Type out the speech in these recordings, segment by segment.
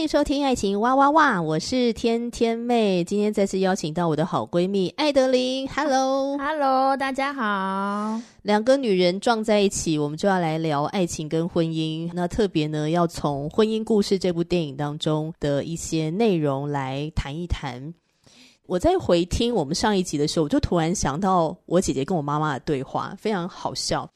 欢迎收听《爱情哇哇哇》，我是天天妹。今天再次邀请到我的好闺蜜艾德琳。Hello，Hello，大家好。两个女人撞在一起，我们就要来聊爱情跟婚姻。那特别呢，要从《婚姻故事》这部电影当中的一些内容来谈一谈。我在回听我们上一集的时候，我就突然想到我姐姐跟我妈妈的对话，非常好笑。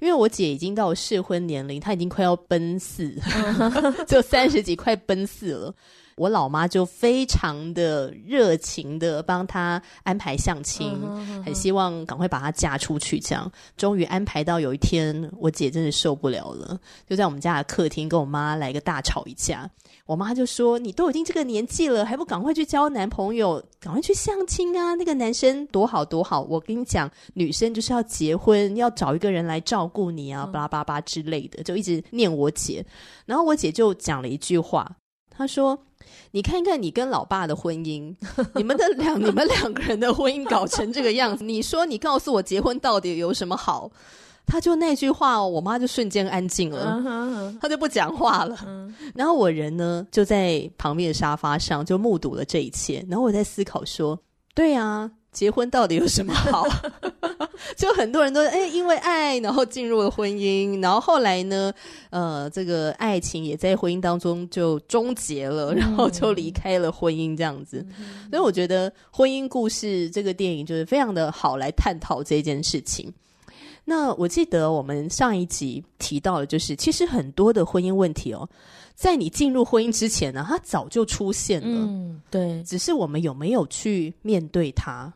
因为我姐已经到了适婚年龄，她已经快要奔四，就三十几，快奔四了。我老妈就非常的热情的帮她安排相亲，很希望赶快把她嫁出去。这样，终于安排到有一天，我姐真的受不了了，就在我们家的客厅跟我妈来个大吵一架。我妈就说：“你都已经这个年纪了，还不赶快去交男朋友，赶快去相亲啊！那个男生多好多好。我跟你讲，女生就是要结婚，要找一个人来照顾你啊，巴拉巴拉之类的，就一直念我姐。然后我姐就讲了一句话，她说：‘你看看你跟老爸的婚姻，你们的两你们两个人的婚姻搞成这个样子，你说你告诉我结婚到底有什么好？’”他就那句话哦，我妈就瞬间安静了，她、uh huh. 就不讲话了。Uh huh. 然后我人呢就在旁边的沙发上就目睹了这一切。然后我在思考说：对啊，结婚到底有什么好？就很多人都哎，因为爱，然后进入了婚姻，然后后来呢，呃，这个爱情也在婚姻当中就终结了，然后就离开了婚姻这样子。Uh. 所以我觉得《婚姻故事》这个电影就是非常的好来探讨这件事情。那我记得我们上一集提到的，就是其实很多的婚姻问题哦，在你进入婚姻之前呢，它早就出现了。嗯，对，只是我们有没有去面对它？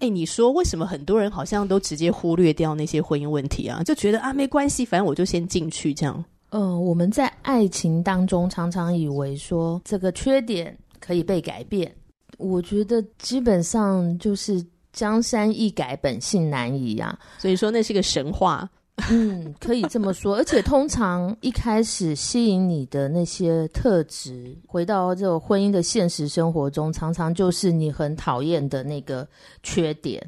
哎，你说为什么很多人好像都直接忽略掉那些婚姻问题啊？就觉得啊，没关系，反正我就先进去这样。嗯、呃，我们在爱情当中常常以为说这个缺点可以被改变，我觉得基本上就是。江山易改，本性难移啊！所以说那是个神话，嗯，可以这么说。而且通常一开始吸引你的那些特质，回到这个婚姻的现实生活中，常常就是你很讨厌的那个缺点。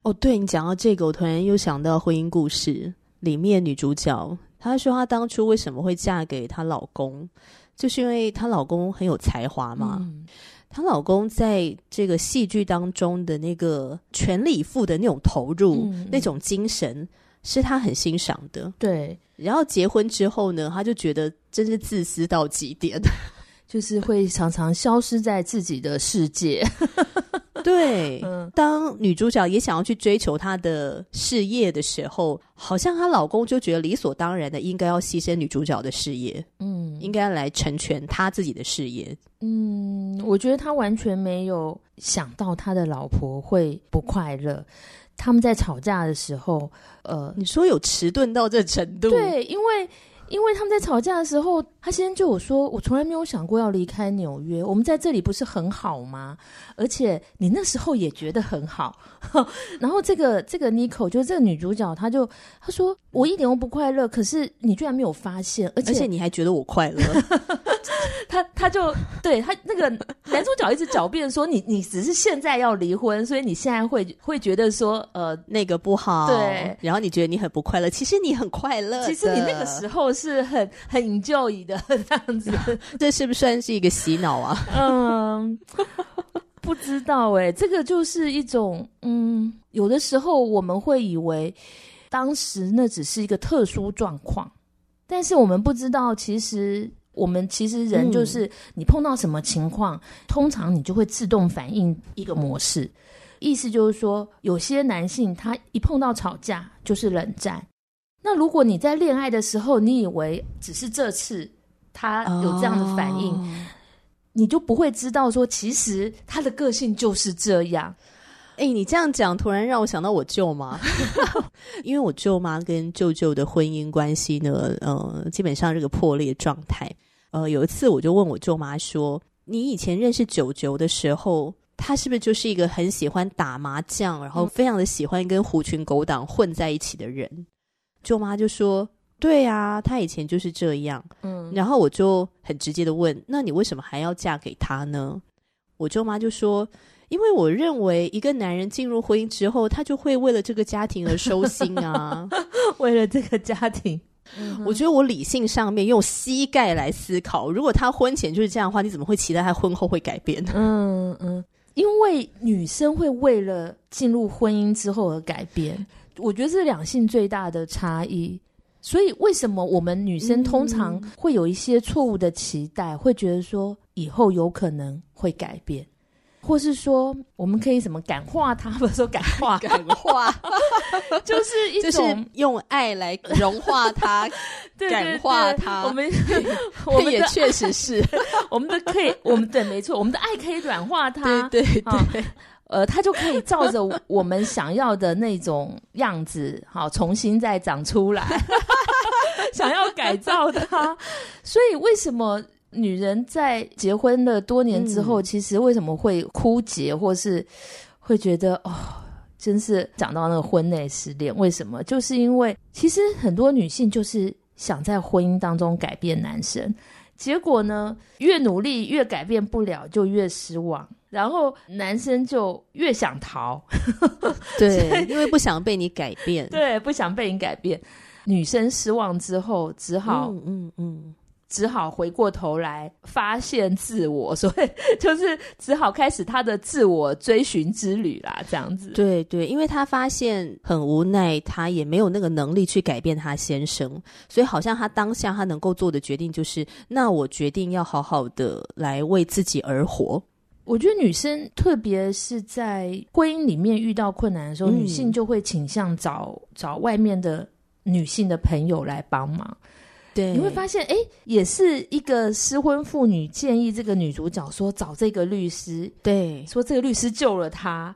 哦，对，你讲到这个，我突然又想到婚姻故事里面女主角，她说她当初为什么会嫁给她老公，就是因为她老公很有才华嘛。嗯她老公在这个戏剧当中的那个全力以赴的那种投入，嗯、那种精神，是她很欣赏的。对，然后结婚之后呢，她就觉得真是自私到极点，就是会常常消失在自己的世界。对，嗯、当女主角也想要去追求她的事业的时候，好像她老公就觉得理所当然的应该要牺牲女主角的事业，嗯，应该来成全他自己的事业。嗯，我觉得他完全没有想到他的老婆会不快乐。他们在吵架的时候，呃，你说有迟钝到这程度？对，因为。因为他们在吵架的时候，他先生就我说：“我从来没有想过要离开纽约，我们在这里不是很好吗？而且你那时候也觉得很好。”然后这个这个 n i c o 就是这个女主角，她就她说：“我一点都不快乐，可是你居然没有发现，而且，而且你还觉得我快乐。”他他就对她那个男主角一直狡辩说：“你你只是现在要离婚，所以你现在会会觉得说呃那个不好，对，然后你觉得你很不快乐，其实你很快乐，其实你那个时候。”是很很 enjoy 的 这样子，这是不是算是一个洗脑啊？嗯，不知道哎、欸，这个就是一种嗯，有的时候我们会以为当时那只是一个特殊状况，但是我们不知道，其实我们其实人就是你碰到什么情况，嗯、通常你就会自动反应一个模式，意思就是说，有些男性他一碰到吵架就是冷战。那如果你在恋爱的时候，你以为只是这次他有这样的反应，oh. 你就不会知道说，其实他的个性就是这样。哎，你这样讲，突然让我想到我舅妈，因为我舅妈跟舅舅的婚姻关系呢，呃，基本上是个破裂状态。呃，有一次我就问我舅妈说：“你以前认识九九的时候，他是不是就是一个很喜欢打麻将，然后非常的喜欢跟狐群狗党混在一起的人？”嗯、舅妈就说：“对啊，他以前就是这样。”嗯，然后我就很直接的问：“那你为什么还要嫁给他呢？”我舅妈就说。因为我认为，一个男人进入婚姻之后，他就会为了这个家庭而收心啊，为了这个家庭。我觉得我理性上面用膝盖来思考，如果他婚前就是这样的话，你怎么会期待他婚后会改变呢？嗯嗯，因为女生会为了进入婚姻之后而改变，我觉得是两性最大的差异。所以，为什么我们女生通常会有一些错误的期待，会觉得说以后有可能会改变？或是说，我们可以什么感化他？不是说感化，感化，就是一种就是用爱来融化他，对对对感化他。我们 我们也确实是，我们的可以，我们对，没错，我们的爱可以软化他，对对呃，他就可以照着我们想要的那种样子，好，重新再长出来。想要改造他，所以为什么？女人在结婚了多年之后，嗯、其实为什么会枯竭，或是会觉得哦，真是讲到那个婚内失恋？为什么？就是因为其实很多女性就是想在婚姻当中改变男生，结果呢，越努力越改变不了，就越失望，然后男生就越想逃。对，因为不想被你改变，对，不想被你改变。女生失望之后，只好嗯嗯。只好回过头来发现自我，所以就是只好开始他的自我追寻之旅啦，这样子。对对，因为他发现很无奈，他也没有那个能力去改变他先生，所以好像他当下他能够做的决定就是，那我决定要好好的来为自己而活。我觉得女生，特别是在婚姻里面遇到困难的时候，嗯、女性就会倾向找找外面的女性的朋友来帮忙。对，你会发现，哎，也是一个失婚妇女建议这个女主角说找这个律师，对，说这个律师救了她，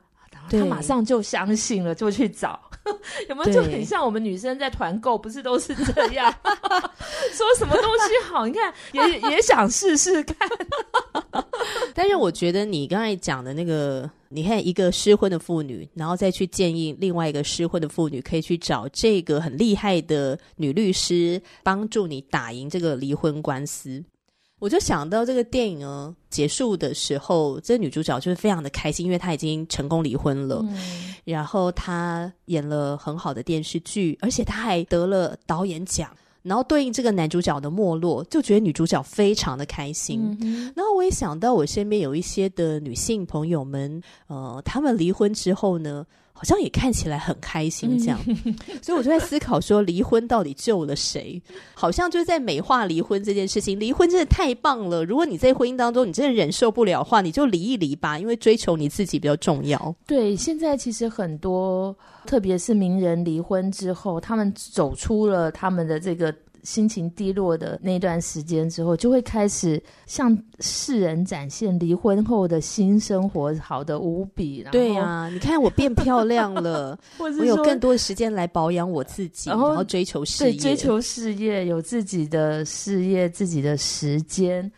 然后她马上就相信了，就去找，有没有？就很像我们女生在团购，不是都是这样，说什么东西好，你看 也也想试试看，但是我觉得你刚才讲的那个。你看，一个失婚的妇女，然后再去建议另外一个失婚的妇女，可以去找这个很厉害的女律师，帮助你打赢这个离婚官司。我就想到这个电影呢，结束的时候，这个女主角就是非常的开心，因为她已经成功离婚了，嗯、然后她演了很好的电视剧，而且她还得了导演奖。然后对应这个男主角的没落，就觉得女主角非常的开心。嗯、然后我也想到我身边有一些的女性朋友们，呃，她们离婚之后呢，好像也看起来很开心这样。嗯、所以我就在思考说，离婚到底救了谁？好像就是在美化离婚这件事情。离婚真的太棒了！如果你在婚姻当中你真的忍受不了的话，你就离一离吧，因为追求你自己比较重要。对，现在其实很多。特别是名人离婚之后，他们走出了他们的这个心情低落的那段时间之后，就会开始向世人展现离婚后的新生活，好的无比。对啊，你看我变漂亮了，我有更多的时间来保养我自己，然后，然后追求事业，对，追求事业，有自己的事业，自己的时间。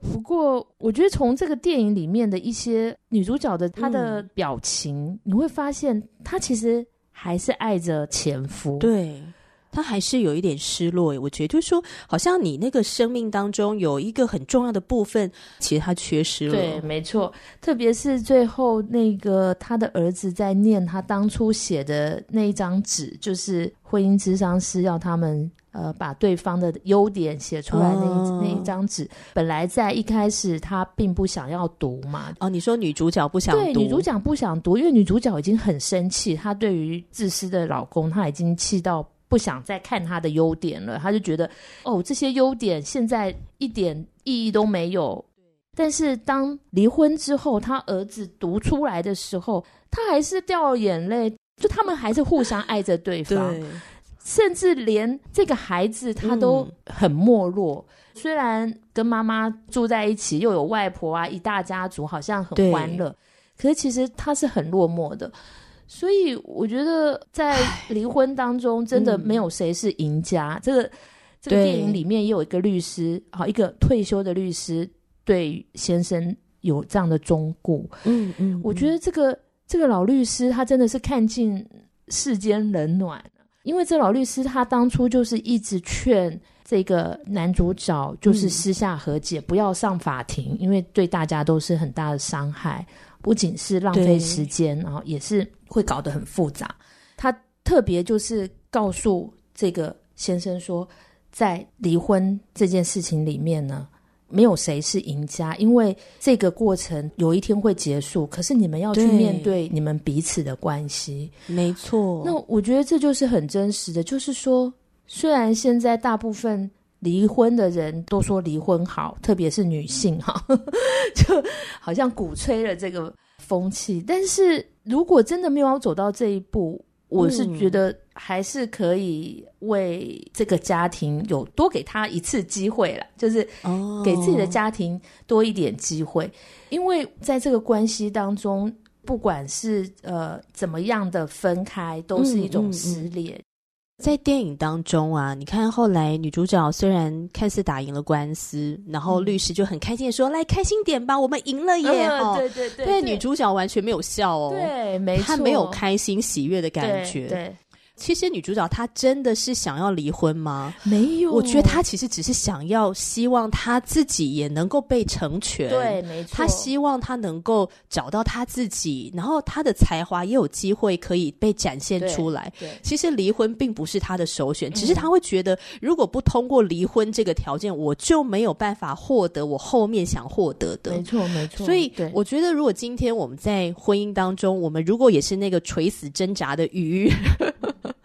不过，我觉得从这个电影里面的一些女主角的她的表情，嗯、你会发现她其实还是爱着前夫。对，她还是有一点失落。我觉得就是说，好像你那个生命当中有一个很重要的部分，其实他缺失了。对，没错。特别是最后那个他的儿子在念他当初写的那一张纸，就是婚姻之商师要他们。呃，把对方的优点写出来那一、哦、那一张纸，本来在一开始他并不想要读嘛。哦，你说女主角不想读？对，女主角不想读，因为女主角已经很生气，她对于自私的老公，她已经气到不想再看他的优点了。他就觉得，哦，这些优点现在一点意义都没有。但是当离婚之后，他儿子读出来的时候，他还是掉眼泪。就他们还是互相爱着对方。对甚至连这个孩子他都很没落，嗯、虽然跟妈妈住在一起，又有外婆啊，一大家族好像很欢乐，可是其实他是很落寞的。所以我觉得在离婚当中，真的没有谁是赢家。嗯、这个这个电影里面也有一个律师，好一个退休的律师对先生有这样的忠告。嗯嗯，我觉得这个这个老律师他真的是看尽世间冷暖。因为这老律师他当初就是一直劝这个男主角，就是私下和解，嗯、不要上法庭，因为对大家都是很大的伤害，不仅是浪费时间，然后也是会搞得很复杂。他特别就是告诉这个先生说，在离婚这件事情里面呢。没有谁是赢家，因为这个过程有一天会结束。可是你们要去面对你们彼此的关系，没错。那我觉得这就是很真实的，就是说，虽然现在大部分离婚的人都说离婚好，特别是女性哈，就好像鼓吹了这个风气。但是如果真的没有走到这一步，我是觉得还是可以为这个家庭有多给他一次机会了，就是给自己的家庭多一点机会，哦、因为在这个关系当中，不管是呃怎么样的分开，都是一种撕裂。嗯嗯嗯在电影当中啊，你看后来女主角虽然看似打赢了官司，然后律师就很开心的说：“嗯、来开心点吧，我们赢了耶！”嗯、对对对，但女主角完全没有笑哦，对，没错，她没有开心喜悦的感觉，对。对其实女主角她真的是想要离婚吗？没有，我觉得她其实只是想要希望她自己也能够被成全。对，没错。她希望她能够找到她自己，然后她的才华也有机会可以被展现出来。对，对，其实离婚并不是她的首选，只是她会觉得，如果不通过离婚这个条件，我就没有办法获得我后面想获得的。没错，没错。所以我觉得，如果今天我们在婚姻当中，我们如果也是那个垂死挣扎的鱼。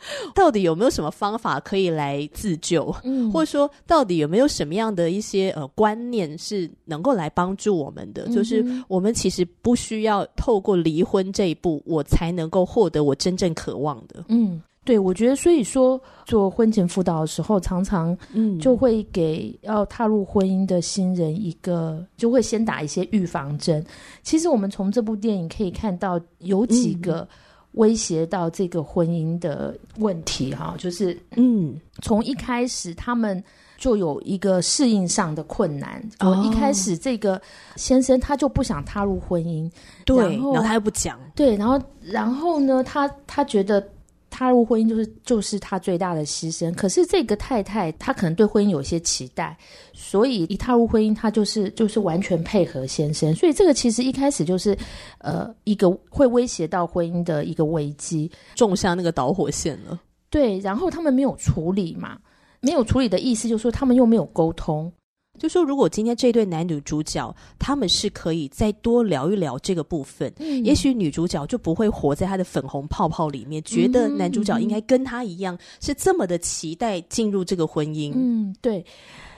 到底有没有什么方法可以来自救？嗯，或者说，到底有没有什么样的一些呃观念是能够来帮助我们的？嗯、就是我们其实不需要透过离婚这一步，我才能够获得我真正渴望的。嗯，对，我觉得，所以说做婚前辅导的时候，常常嗯就会给要踏入婚姻的新人一个，就会先打一些预防针。其实我们从这部电影可以看到有几个。嗯威胁到这个婚姻的问题，哈，就是，嗯，从一开始他们就有一个适应上的困难。哦，一开始这个先生他就不想踏入婚姻，对，然后，然后他又不讲，对，然后，然后呢，他他觉得。踏入婚姻就是就是他最大的牺牲，可是这个太太她可能对婚姻有些期待，所以一踏入婚姻，她就是就是完全配合先生，所以这个其实一开始就是呃一个会威胁到婚姻的一个危机，种下那个导火线了。对，然后他们没有处理嘛，没有处理的意思就是说他们又没有沟通。就说，如果今天这对男女主角他们是可以再多聊一聊这个部分，嗯、也许女主角就不会活在她的粉红泡泡里面，嗯、觉得男主角应该跟她一样、嗯、是这么的期待进入这个婚姻。嗯，对，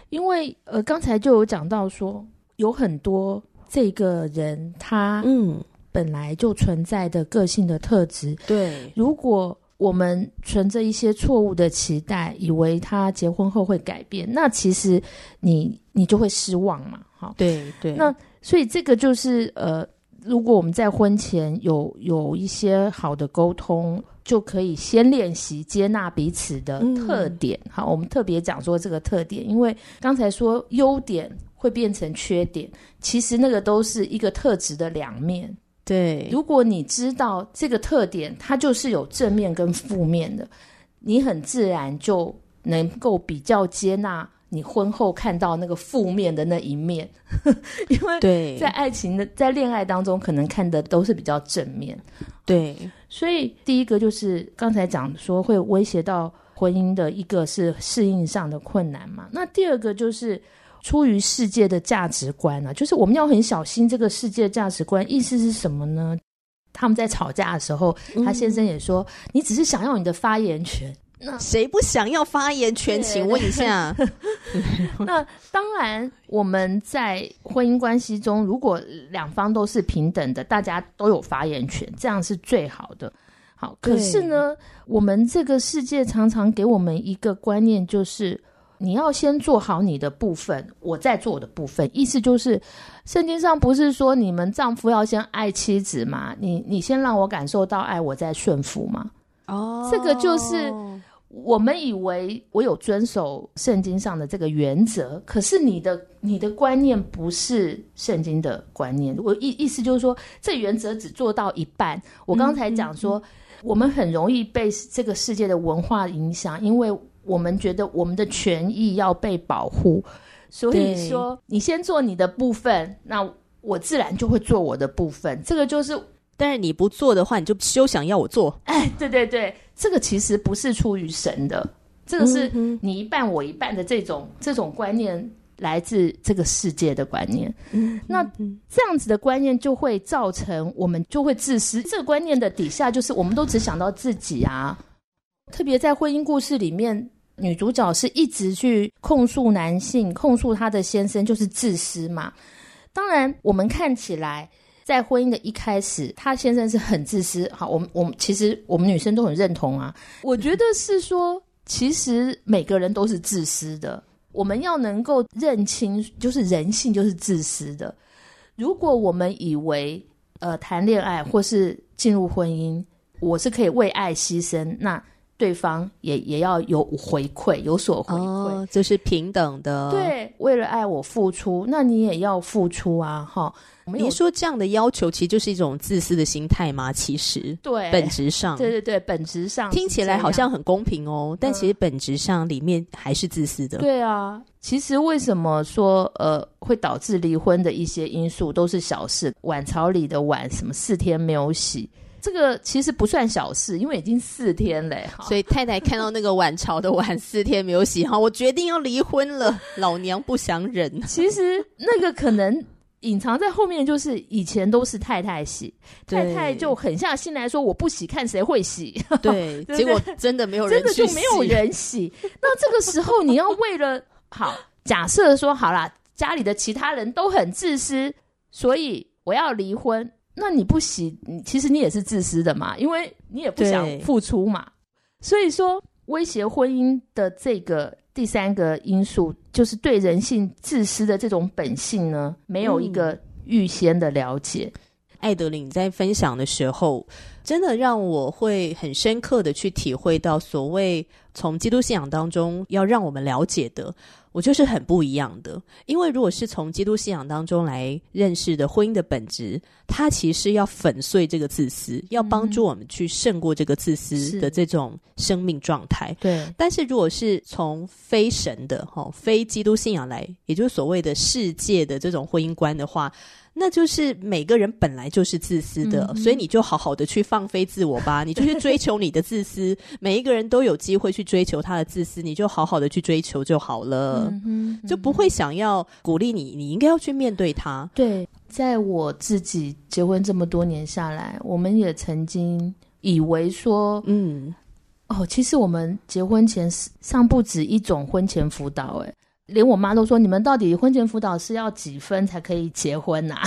因为呃，刚才就有讲到说，有很多这个人他嗯本来就存在的个性的特质，对，如果。我们存着一些错误的期待，以为他结婚后会改变，那其实你你就会失望嘛，哈。对对。那所以这个就是呃，如果我们在婚前有有一些好的沟通，就可以先练习接纳彼此的特点。好，嗯，我们特别讲说这个特点，因为刚才说优点会变成缺点，其实那个都是一个特质的两面。对，如果你知道这个特点，它就是有正面跟负面的，你很自然就能够比较接纳你婚后看到那个负面的那一面，因为在爱情的在恋爱当中，可能看的都是比较正面。对，所以第一个就是刚才讲说会威胁到婚姻的一个是适应上的困难嘛，那第二个就是。出于世界的价值观啊，就是我们要很小心这个世界价值观。意思是什么呢？他们在吵架的时候，他先生也说：“嗯、你只是想要你的发言权。”那谁不想要发言权？请问一下。那当然，我们在婚姻关系中，如果两方都是平等的，大家都有发言权，这样是最好的。好，可是呢，我们这个世界常常给我们一个观念，就是。你要先做好你的部分，我再做我的部分。意思就是，圣经上不是说你们丈夫要先爱妻子吗？你你先让我感受到爱，我再顺服吗？哦，这个就是我们以为我有遵守圣经上的这个原则，可是你的你的观念不是圣经的观念。我意意思就是说，这原则只做到一半。我刚才讲说，嗯嗯嗯我们很容易被这个世界的文化影响，因为我们觉得我们的权益要被保护，所以说你先做你的部分，那我自然就会做我的部分。这个就是，但是你不做的话，你就休想要我做。哎，对对对，这个其实不是出于神的，这个是你一半我一半的这种这种观念。来自这个世界的观念，嗯，那这样子的观念就会造成我们就会自私。这个观念的底下就是我们都只想到自己啊。特别在婚姻故事里面，女主角是一直去控诉男性，控诉她的先生就是自私嘛。当然，我们看起来在婚姻的一开始，她先生是很自私。好，我们我们其实我们女生都很认同啊。我觉得是说，其实每个人都是自私的。我们要能够认清，就是人性就是自私的。如果我们以为，呃，谈恋爱或是进入婚姻，我是可以为爱牺牲，那对方也也要有回馈，有所回馈，哦，这是平等的。对，为了爱我付出，那你也要付出啊，哈。您说这样的要求其实就是一种自私的心态吗？其实，对，本质上，对对对，本质上听起来好像很公平哦，但其实本质上里面还是自私的。对啊，其实为什么说呃会导致离婚的一些因素都是小事，碗槽里的碗什么四天没有洗，这个其实不算小事，因为已经四天嘞。所以太太看到那个碗朝的碗四天没有洗，哈，我决定要离婚了，老娘不想忍。其实那个可能。隐藏在后面就是以前都是太太洗，太太就狠下心来说我不洗，看谁会洗。对，结果真的没有人，真的就没有人洗。那这个时候你要为了好，假设说好啦，家里的其他人都很自私，所以我要离婚。那你不洗，其实你也是自私的嘛，因为你也不想付出嘛。所以说，威胁婚姻的这个。第三个因素就是对人性自私的这种本性呢，没有一个预先的了解。嗯，艾德琳在分享的时候，真的让我会很深刻的去体会到，所谓从基督信仰当中要让我们了解的。我就是很不一样的，因为如果是从基督信仰当中来认识的婚姻的本质，它其实要粉碎这个自私，要帮助我们去胜过这个自私的这种生命状态。对，但是如果是从非神的哈、非基督信仰来，也就是所谓的世界的这种婚姻观的话。那就是每个人本来就是自私的，嗯，所以你就好好的去放飞自我吧，你就去追求你的自私。每一个人都有机会去追求他的自私，你就好好的去追求就好了，嗯嗯，就不会想要鼓励你，你应该要去面对他。对，在我自己结婚这么多年下来，我们也曾经以为说，嗯，哦，其实我们结婚前上不止一种婚前辅导，诶。连我妈都说：“你们到底婚前辅导是要几分才可以结婚呐、啊？”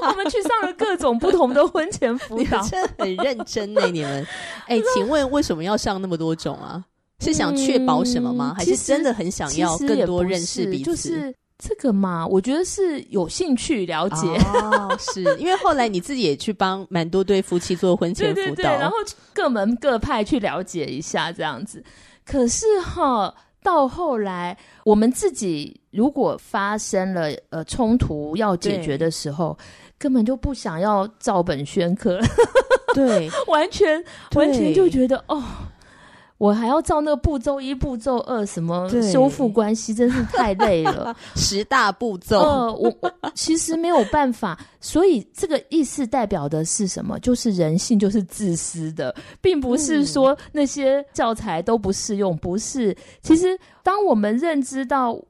我们去上了各种不同的婚前辅导，真的很认真呢。你们，哎、欸，请问为什么要上那么多种啊？是想确保什么吗？还是真的很想要更多认识彼此？就是这个嘛，我觉得是有兴趣了解。哦，是因为后来你自己也去帮蛮多对夫妻做婚前辅导，对对对，然后各门各派去了解一下这样子。可是哈。到后来，我们自己如果发生了呃冲突要解决的时候，根本就不想要照本宣科，对，完全完全就觉得哦。我还要照那个步骤一、步骤二，什么修复关系，真是太累了。十大步骤，呃，我其实没有办法。所以这个意思代表的是什么？就是人性就是自私的，并不是说那些教材都不适用。不是，其实当我们认知到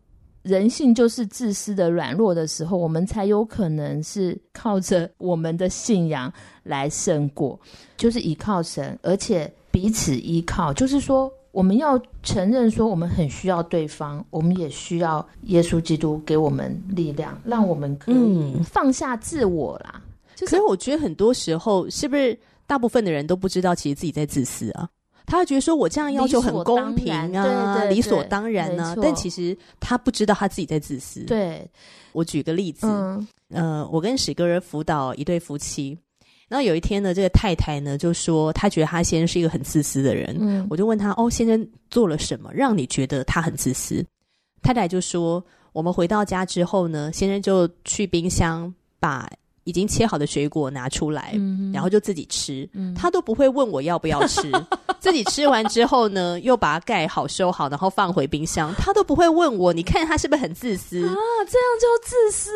人性就是自私的、软弱的时候，我们才有可能是靠着我们的信仰来胜过，就是依靠神，而且。彼此依靠，就是说，我们要承认说，我们很需要对方，我们也需要耶稣基督给我们力量，让我们可以放下自我啦。可是我觉得很多时候，是不是大部分的人都不知道，其实自己在自私啊？他会觉得说我这样要求很公平啊，理所当然呢、啊。但其实他不知道他自己在自私。对，我举个例子，嗯、呃，我跟史哥儿辅导一对夫妻，然后有一天呢，这个太太呢就说，她觉得她先生是一个很自私的人。嗯，我就问他，哦，先生做了什么让你觉得他很自私？太太就说，我们回到家之后呢，先生就去冰箱把。已经切好的水果拿出来，嗯、然后就自己吃、嗯，他都不会问我要不要吃。自己吃完之后呢，又把它盖好、收好，然后放回冰箱，他都不会问我。你看他是不是很自私啊？这样就自私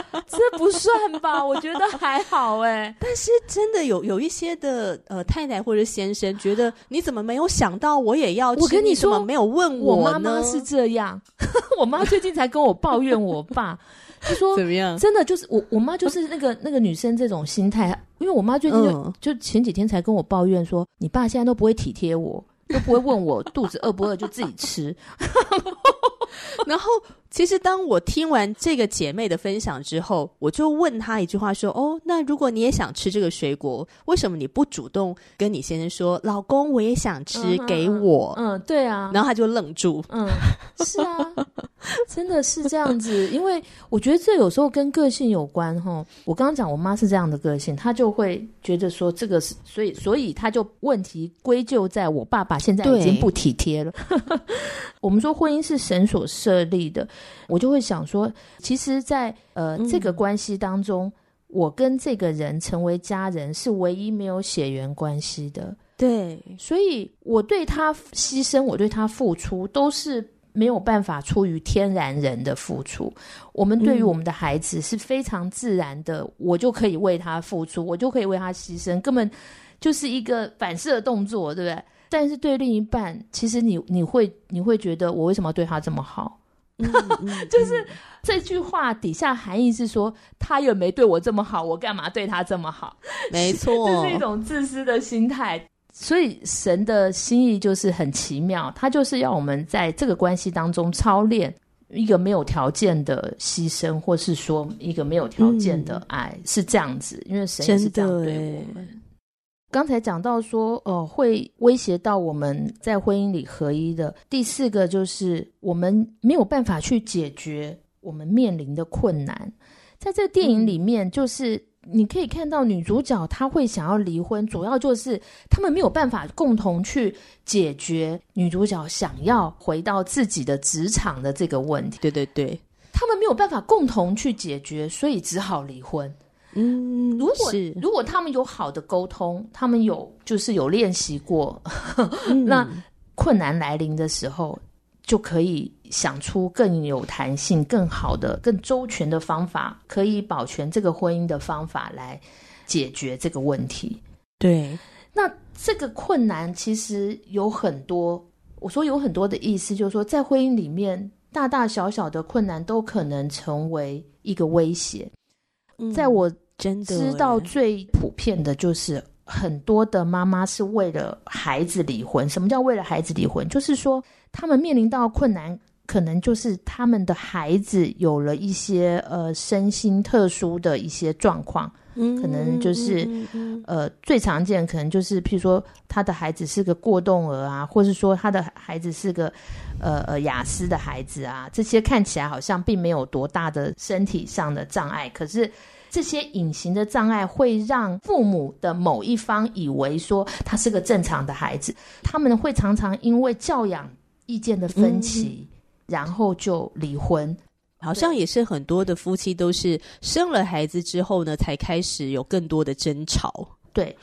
吗？这不算吧？我觉得还好哎。但是真的有有一些的呃太太或者先生觉得，你怎么没有想到我也要吃？我跟你说，你怎么没有问我，我妈妈是这样。我妈最近才跟我抱怨我爸。他说：“怎么样？真的就是我，我妈就是那个那个女生这种心态。因为我妈最近就、嗯、就前几天才跟我抱怨说，你爸现在都不会体贴我，都不会问我肚子饿不饿，就自己吃。然后。”其实，当我听完这个姐妹的分享之后，我就问她一句话说：“哦，那如果你也想吃这个水果，为什么你不主动跟你先生说，老公，我也想吃，嗯、给我？”嗯，对啊。然后他就愣住。嗯，是啊，真的是这样子。因为我觉得这有时候跟个性有关哈。我刚刚讲我妈是这样的个性，她就会觉得说这个是，所以所以她就问题归咎在我爸爸现在已经不体贴了。我们说婚姻是神所设立的。我就会想说，其实在，在呃这个关系当中，嗯，我跟这个人成为家人是唯一没有血缘关系的。对，所以我对他牺牲，我对他付出，都是没有办法出于天然人的付出。我们对于我们的孩子是非常自然的，嗯，我就可以为他付出，我就可以为他牺牲，根本就是一个反射动作，对不对？但是对另一半，其实你你会你会觉得，我为什么要对他这么好？就是这句话底下含义是说，他又没对我这么好，我干嘛对他这么好？没错，这是一种自私的心态。所以神的心意就是很奇妙，他就是要我们在这个关系当中操练一个没有条件的牺牲，或是说一个没有条件的爱，嗯、是这样子。因为神也是这样对我们。刚才讲到说，呃，会威胁到我们在婚姻里合一的。第四个就是我们没有办法去解决我们面临的困难。在这个电影里面，就是你可以看到女主角她会想要离婚，主要就是他们没有办法共同去解决女主角想要回到自己的职场的这个问题。对对对，他们没有办法共同去解决，所以只好离婚。嗯，如果如果他们有好的沟通，他们有就是有练习过，嗯、那困难来临的时候，就可以想出更有弹性、更好的、更周全的方法，可以保全这个婚姻的方法来解决这个问题。对，那这个困难其实有很多，我说有很多的意思，就是说在婚姻里面，大大小小的困难都可能成为一个威胁。嗯、在我真的知道最普遍的就是很多的妈妈是为了孩子离婚。什么叫为了孩子离婚？就是说他们面临到困难，可能就是他们的孩子有了一些呃身心特殊的一些状况，嗯，可能就是呃最常见可能就是譬如说他的孩子是个过动儿啊，或是说他的孩子是个呃呃雅思的孩子啊，这些看起来好像并没有多大的身体上的障碍，可是。这些隐形的障碍会让父母的某一方以为说他是个正常的孩子，他们会常常因为教养意见的分歧，嗯、然后就离婚。好像也是很多的夫妻都是生了孩子之后呢，才开始有更多的争吵。对，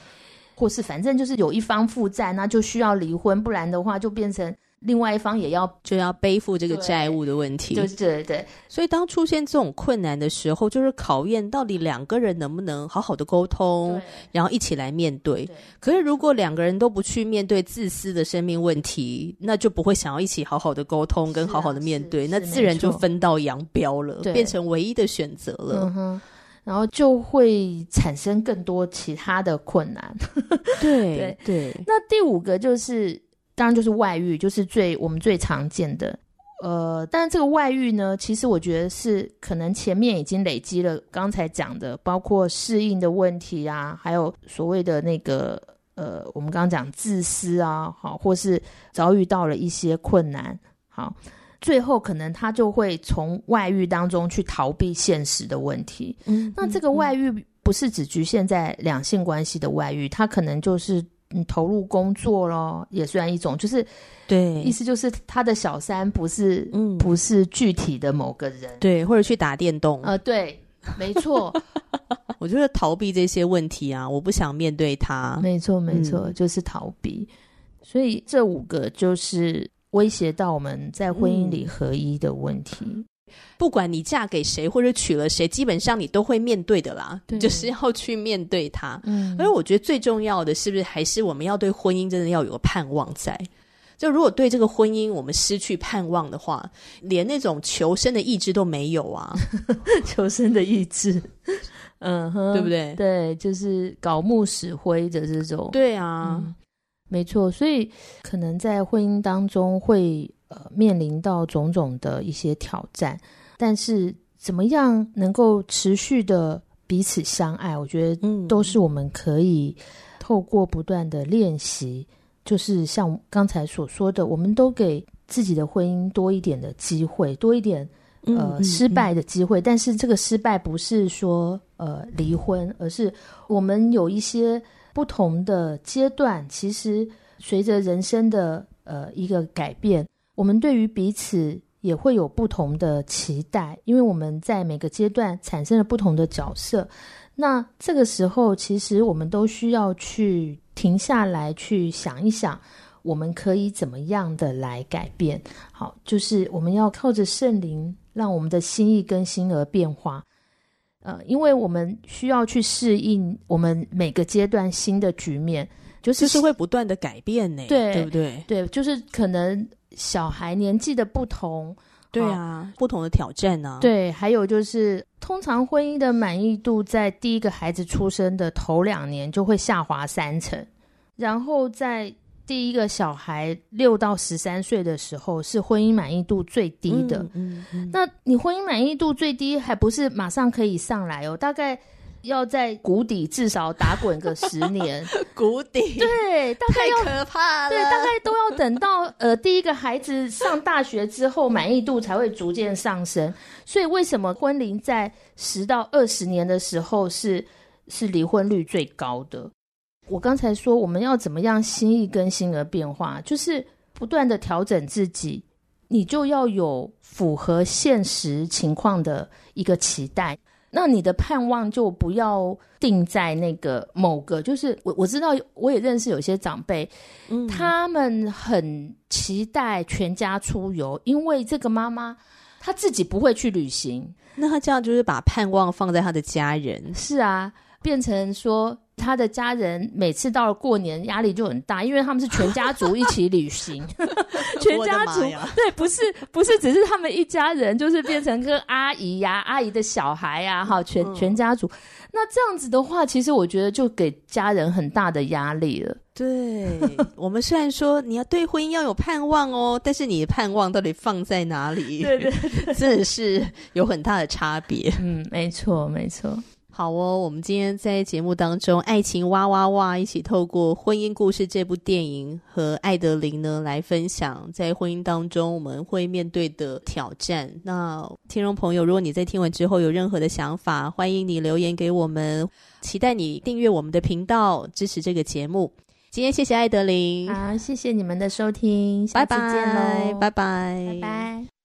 或是反正就是有一方负债，那就需要离婚，不然的话就变成。另外一方也要就要背负这个债务的问题，对对对。所以当出现这种困难的时候，就是考验到底两个人能不能好好的沟通，然后一起来面对。对。可是如果两个人都不去面对自私的生命问题，那就不会想要一起好好的沟通跟好好的面对，那自然就分道扬镳了，变成唯一的选择了。嗯哼。然后就会产生更多其他的困难。对对对。那第五个就是。当然就是外遇，就是最我们最常见的，呃，但是这个外遇呢，其实我觉得是可能前面已经累积了刚才讲的，包括适应的问题啊，还有所谓的那个呃，我们刚刚讲自私啊，好，或是遭遇到了一些困难，好，最后可能他就会从外遇当中去逃避现实的问题。嗯，那这个外遇不是只局限在两性关系的外遇，他可能就是嗯投入工作咯，也算一种，就是对，意思就是他的小三不是嗯不是具体的某个人，对，或者去打电动，呃，对。没错，我觉得逃避这些问题啊，我不想面对他。没错，没错，嗯，就是逃避。所以这五个就是威胁到我们在婚姻里合一的问题。嗯，不管你嫁给谁或者娶了谁，基本上你都会面对的啦。就是要去面对它。嗯，而我觉得最重要的是不是还是我们要对婚姻真的要有个盼望在。就如果对这个婚姻我们失去盼望的话，连那种求生的意志都没有啊！求生的意志，嗯哼，对不对？对，就是搞木死灰的这种。对啊，嗯，没错。所以可能在婚姻当中会呃面临到种种的一些挑战，但是怎么样能够持续的彼此相爱，我觉得都是我们可以透过不断的练习。就是像刚才所说的，我们都给自己的婚姻多一点的机会，多一点呃、嗯、失败的机会。嗯、但是这个失败不是说呃离婚，而是我们有一些不同的阶段。其实随着人生的呃一个改变，我们对于彼此也会有不同的期待，因为我们在每个阶段产生了不同的角色。那这个时候，其实我们都需要去。停下来，去想一想，我们可以怎么样的来改变？好，就是我们要靠着圣灵，让我们的心意更新而变化。呃，因为我们需要去适应我们每个阶段新的局面，就是，就是会不断的改变呢，对，对不对？对，就是可能小孩年纪的不同。对啊，不同的挑战呢、啊。对，还有就是，通常婚姻的满意度在第一个孩子出生的头两年就会下滑三成，然后在第一个小孩六到十三岁的时候是婚姻满意度最低的。嗯嗯嗯。那你婚姻满意度最低，还不是马上可以上来哦？大概。要在谷底至少打滚个十年，谷底对，大概要太可怕了，对，大概都要等到呃第一个孩子上大学之后，满意度才会逐渐上升。所以为什么婚龄在十到二十年的时候是是离婚率最高的？我刚才说我们要怎么样心意更新而变化，就是不断的调整自己，你就要有符合现实情况的一个期待。那你的盼望就不要定在那个某个，就是我我知道，我也认识有些长辈，嗯，他们很期待全家出游，因为这个妈妈她自己不会去旅行，那他这样就是把盼望放在他的家人，是啊，变成说。他的家人每次到了过年，压力就很大，因为他们是全家族一起旅行，全家族对，不是不是只是他们一家人，就是变成个阿姨呀、啊、阿姨的小孩呀、啊，哈，全全家族。那这样子的话，其实我觉得就给家人很大的压力了。对我们虽然说你要对婚姻要有盼望哦，但是你的盼望到底放在哪里？对对对，真的是有很大的差别。嗯，没错没错。好哦，我们今天在节目当中，爱情哇哇哇，一起透过《婚姻故事》这部电影和艾德琳呢来分享在婚姻当中我们会面对的挑战。那听众朋友，如果你在听完之后有任何的想法，欢迎你留言给我们，期待你订阅我们的频道，支持这个节目。今天谢谢艾德琳，好，谢谢你们的收听，下次见喽，拜拜，拜拜。拜拜。